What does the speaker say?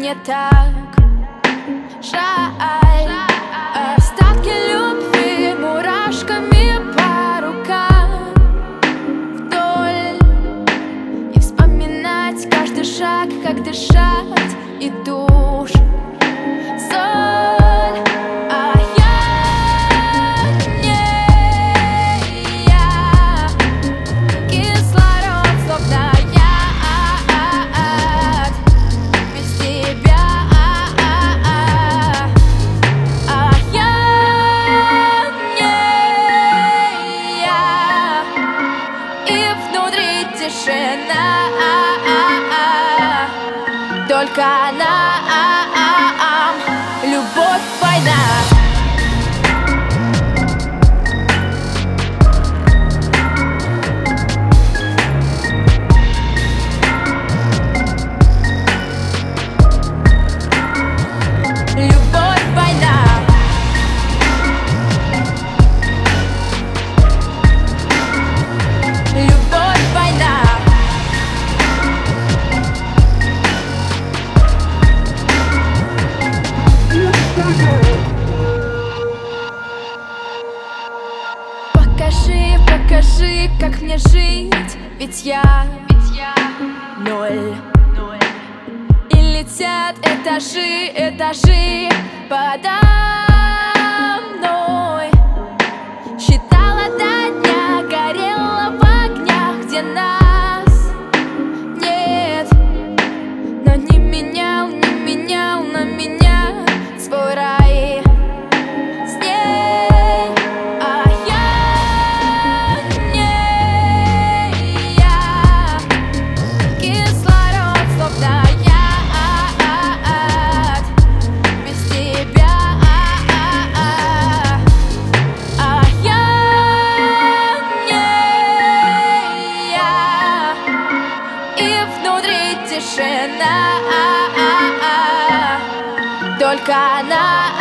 не так. Жаль. Остатки любви мурашками по рукам. Вдоль. И вспоминать каждый шаг, как дышать и душ. тишина. Только она. Покажи, как мне жить? Ведь я, ведь я ноль. И летят этажи, этажи Подай тишина. Только она